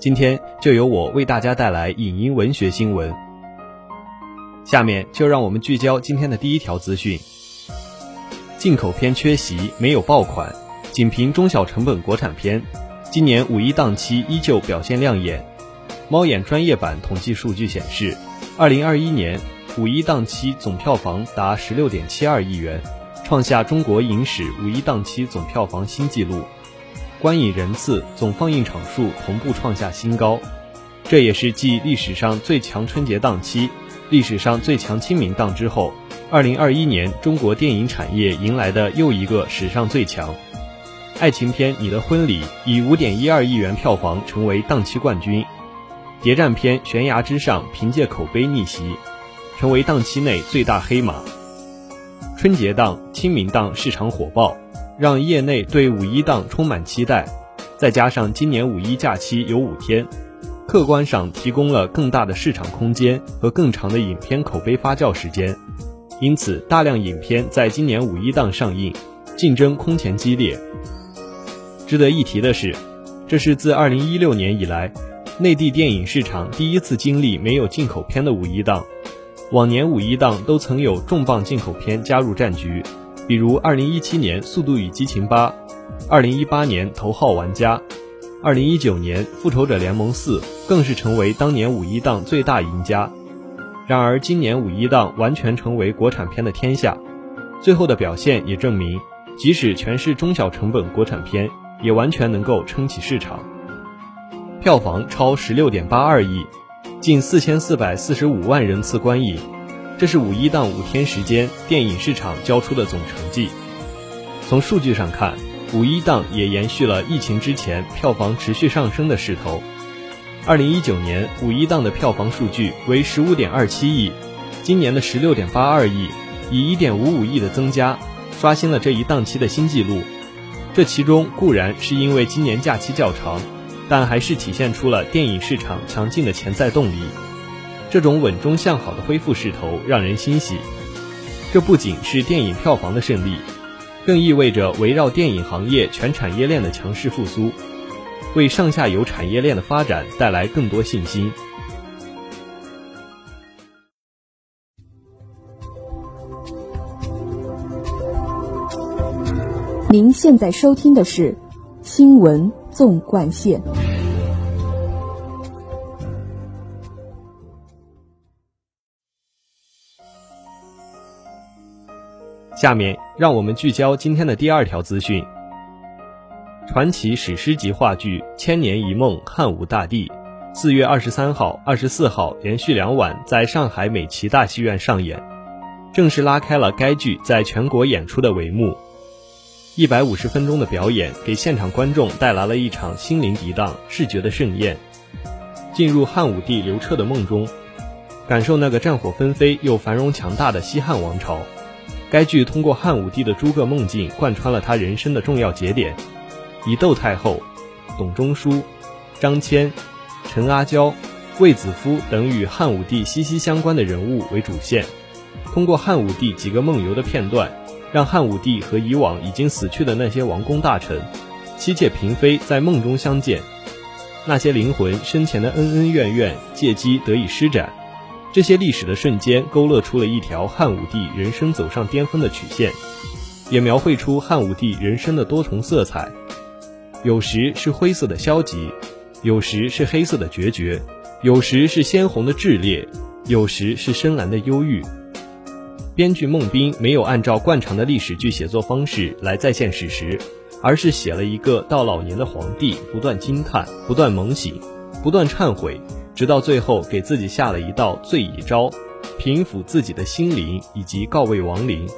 今天就由我为大家带来影音文学新闻。下面就让我们聚焦今天的第一条资讯：进口片缺席，没有爆款，仅凭中小成本国产片，今年五一档期依旧表现亮眼。猫眼专业版统计数据显示，二零二一年五一档期总票房达十六点七二亿元，创下中国影史五一档期总票房新纪录。观影人次、总放映场数同步创下新高，这也是继历史上最强春节档期、历史上最强清明档之后，二零二一年中国电影产业迎来的又一个史上最强。爱情片《你的婚礼》以五点一二亿元票房成为档期冠军，谍战片《悬崖之上》凭借口碑逆袭，成为档期内最大黑马。春节档、清明档市场火爆。让业内对五一档充满期待，再加上今年五一假期有五天，客观上提供了更大的市场空间和更长的影片口碑发酵时间，因此大量影片在今年五一档上映，竞争空前激烈。值得一提的是，这是自二零一六年以来，内地电影市场第一次经历没有进口片的五一档，往年五一档都曾有重磅进口片加入战局。比如二零一七年《速度与激情八》，二零一八年《头号玩家》，二零一九年《复仇者联盟四》更是成为当年五一档最大赢家。然而今年五一档完全成为国产片的天下，最后的表现也证明，即使全是中小成本国产片，也完全能够撑起市场。票房超十六点八二亿，近四千四百四十五万人次观影。这是五一档五天时间电影市场交出的总成绩。从数据上看，五一档也延续了疫情之前票房持续上升的势头。二零一九年五一档的票房数据为十五点二七亿，今年的十六点八二亿，以一点五五亿的增加，刷新了这一档期的新纪录。这其中固然是因为今年假期较长，但还是体现出了电影市场强劲的潜在动力。这种稳中向好的恢复势头让人欣喜，这不仅是电影票房的胜利，更意味着围绕电影行业全产业链的强势复苏，为上下游产业链的发展带来更多信心。您现在收听的是《新闻纵贯线》。下面让我们聚焦今天的第二条资讯。传奇史诗级话剧《千年一梦·汉武大帝》，四月二十三号、二十四号连续两晚在上海美琪大戏院上演，正式拉开了该剧在全国演出的帷幕。一百五十分钟的表演，给现场观众带来了一场心灵涤荡、视觉的盛宴，进入汉武帝刘彻的梦中，感受那个战火纷飞又繁荣强大的西汉王朝。该剧通过汉武帝的诸个梦境，贯穿了他人生的重要节点，以窦太后、董仲舒、张骞、陈阿娇、卫子夫等与汉武帝息息相关的人物为主线，通过汉武帝几个梦游的片段，让汉武帝和以往已经死去的那些王公大臣、妻妾嫔妃在梦中相见，那些灵魂生前的恩恩怨怨借机得以施展。这些历史的瞬间，勾勒出了一条汉武帝人生走上巅峰的曲线，也描绘出汉武帝人生的多重色彩。有时是灰色的消极，有时是黑色的决绝，有时是鲜红的炽烈，有时是深蓝的忧郁。编剧孟斌没有按照惯常的历史剧写作方式来再现史实，而是写了一个到老年的皇帝不断惊叹、不断猛醒、不断忏悔。直到最后，给自己下了一道罪已招，平抚自己的心灵，以及告慰亡灵，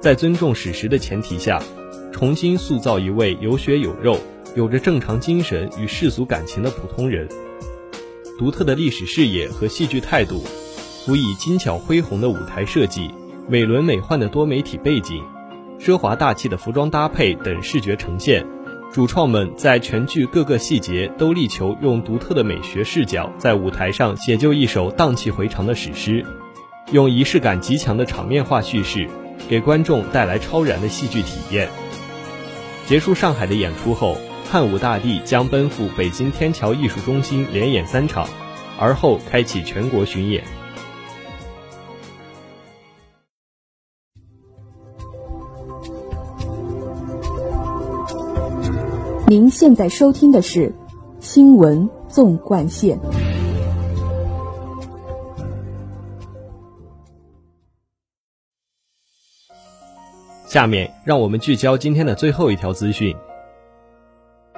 在尊重史实的前提下，重新塑造一位有血有肉、有着正常精神与世俗感情的普通人。独特的历史视野和戏剧态度，辅以精巧恢宏的舞台设计、美轮美奂的多媒体背景、奢华大气的服装搭配等视觉呈现。主创们在全剧各个细节都力求用独特的美学视角，在舞台上写就一首荡气回肠的史诗，用仪式感极强的场面化叙事，给观众带来超然的戏剧体验。结束上海的演出后，汉武大帝将奔赴北京天桥艺术中心连演三场，而后开启全国巡演。您现在收听的是《新闻纵贯线》。下面让我们聚焦今天的最后一条资讯。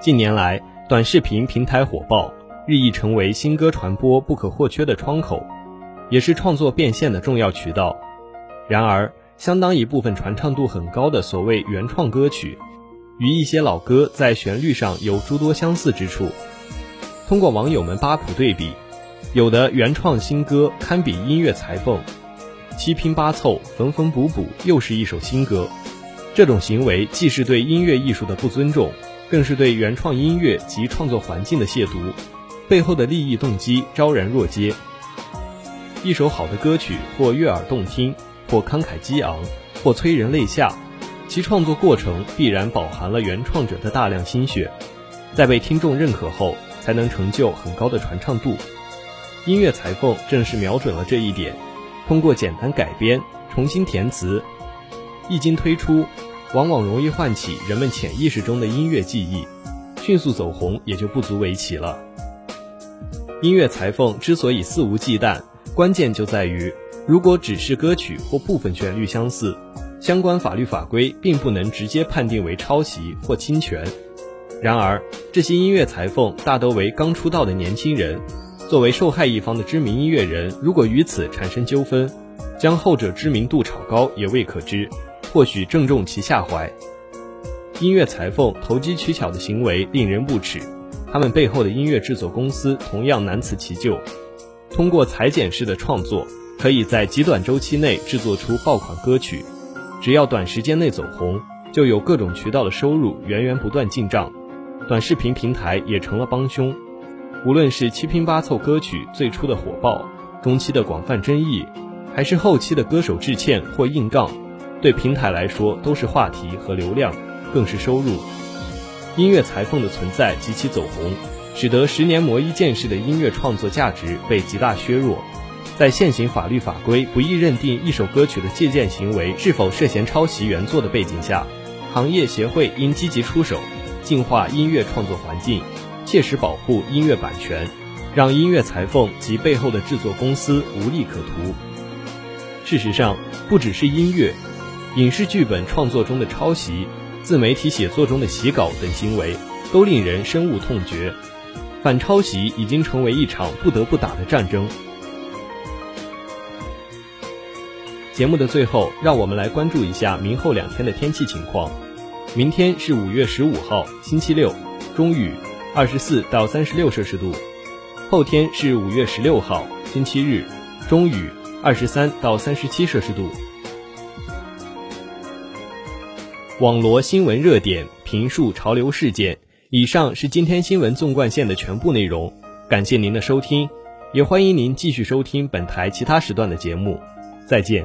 近年来，短视频平台火爆，日益成为新歌传播不可或缺的窗口，也是创作变现的重要渠道。然而，相当一部分传唱度很高的所谓原创歌曲。与一些老歌在旋律上有诸多相似之处，通过网友们八谱对比，有的原创新歌堪比音乐裁缝，七拼八凑、缝缝补补又是一首新歌。这种行为既是对音乐艺术的不尊重，更是对原创音乐及创作环境的亵渎，背后的利益动机昭然若揭。一首好的歌曲，或悦耳动听，或慷慨激昂，或催人泪下。其创作过程必然饱含了原创者的大量心血，在被听众认可后，才能成就很高的传唱度。音乐裁缝正是瞄准了这一点，通过简单改编、重新填词，一经推出，往往容易唤起人们潜意识中的音乐记忆，迅速走红也就不足为奇了。音乐裁缝之所以肆无忌惮，关键就在于，如果只是歌曲或部分旋律相似。相关法律法规并不能直接判定为抄袭或侵权。然而，这些音乐裁缝大都为刚出道的年轻人，作为受害一方的知名音乐人，如果与此产生纠纷，将后者知名度炒高也未可知，或许正中其下怀。音乐裁缝投机取巧的行为令人不齿，他们背后的音乐制作公司同样难辞其咎。通过裁剪式的创作，可以在极短周期内制作出爆款歌曲。只要短时间内走红，就有各种渠道的收入源源不断进账，短视频平台也成了帮凶。无论是七拼八凑歌曲最初的火爆，中期的广泛争议，还是后期的歌手致歉或硬杠，对平台来说都是话题和流量，更是收入。音乐裁缝的存在及其走红，使得十年磨一剑式的音乐创作价值被极大削弱。在现行法律法规不易认定一首歌曲的借鉴行为是否涉嫌抄袭原作的背景下，行业协会应积极出手，净化音乐创作环境，切实保护音乐版权，让音乐裁缝及背后的制作公司无利可图。事实上，不只是音乐，影视剧本创作中的抄袭、自媒体写作中的洗稿等行为，都令人深恶痛绝。反抄袭已经成为一场不得不打的战争。节目的最后，让我们来关注一下明后两天的天气情况。明天是五月十五号，星期六，中雨，二十四到三十六摄氏度；后天是五月十六号，星期日，中雨，二十三到三十七摄氏度。网罗新闻热点，评述潮流事件。以上是今天新闻纵贯线的全部内容，感谢您的收听，也欢迎您继续收听本台其他时段的节目。再见。